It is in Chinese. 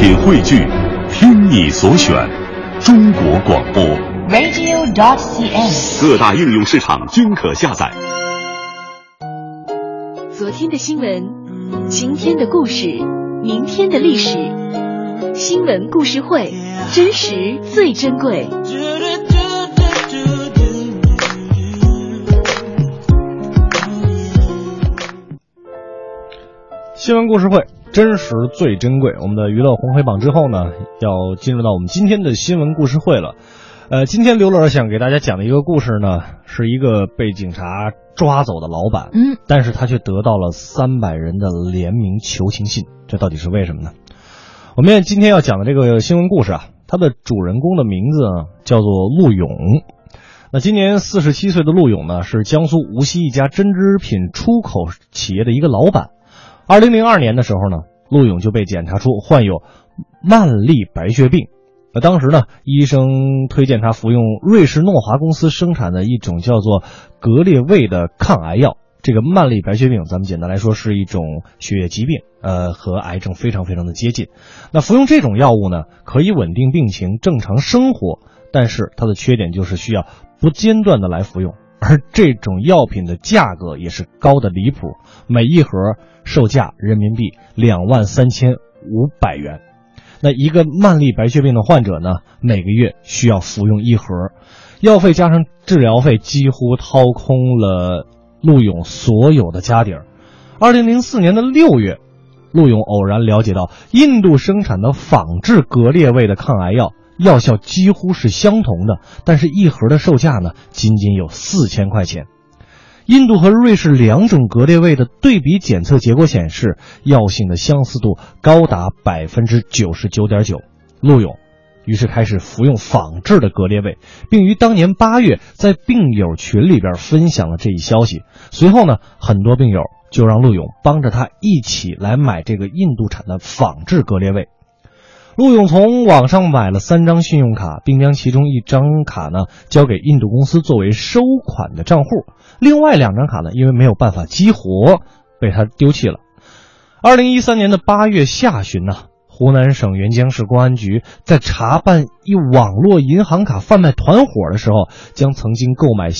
品汇聚，听你所选，中国广播。radio.dot.cn，。各大应用市场均可下载。昨天的新闻，今天的故事，明天的历史。新闻故事会，真实最珍贵。新闻故事会，真实最珍贵。我们的娱乐红黑榜之后呢，要进入到我们今天的新闻故事会了。呃，今天刘老师想给大家讲的一个故事呢，是一个被警察抓走的老板，嗯，但是他却得到了三百人的联名求情信，这到底是为什么呢？我们今天要讲的这个新闻故事啊，它的主人公的名字呢叫做陆勇。那今年四十七岁的陆勇呢，是江苏无锡一家针织品出口企业的一个老板。二零零二年的时候呢，陆勇就被检查出患有慢粒白血病。那当时呢，医生推荐他服用瑞士诺华公司生产的一种叫做格列卫的抗癌药。这个慢粒白血病，咱们简单来说是一种血液疾病，呃，和癌症非常非常的接近。那服用这种药物呢，可以稳定病情、正常生活，但是它的缺点就是需要不间断的来服用。而这种药品的价格也是高的离谱，每一盒售价人民币两万三千五百元。那一个慢粒白血病的患者呢，每个月需要服用一盒，药费加上治疗费，几乎掏空了陆勇所有的家底儿。二零零四年的六月，陆勇偶然了解到，印度生产的仿制格列卫的抗癌药。药效几乎是相同的，但是一盒的售价呢，仅仅有四千块钱。印度和瑞士两种格列卫的对比检测结果显示，药性的相似度高达百分之九十九点九。陆勇于是开始服用仿制的格列卫，并于当年八月在病友群里边分享了这一消息。随后呢，很多病友就让陆勇帮着他一起来买这个印度产的仿制格列卫。陆勇从网上买了三张信用卡，并将其中一张卡呢交给印度公司作为收款的账户，另外两张卡呢因为没有办法激活，被他丢弃了。二零一三年的八月下旬呢，湖南省沅江市公安局在查办一网络银行卡贩卖团伙的时候，将曾经购买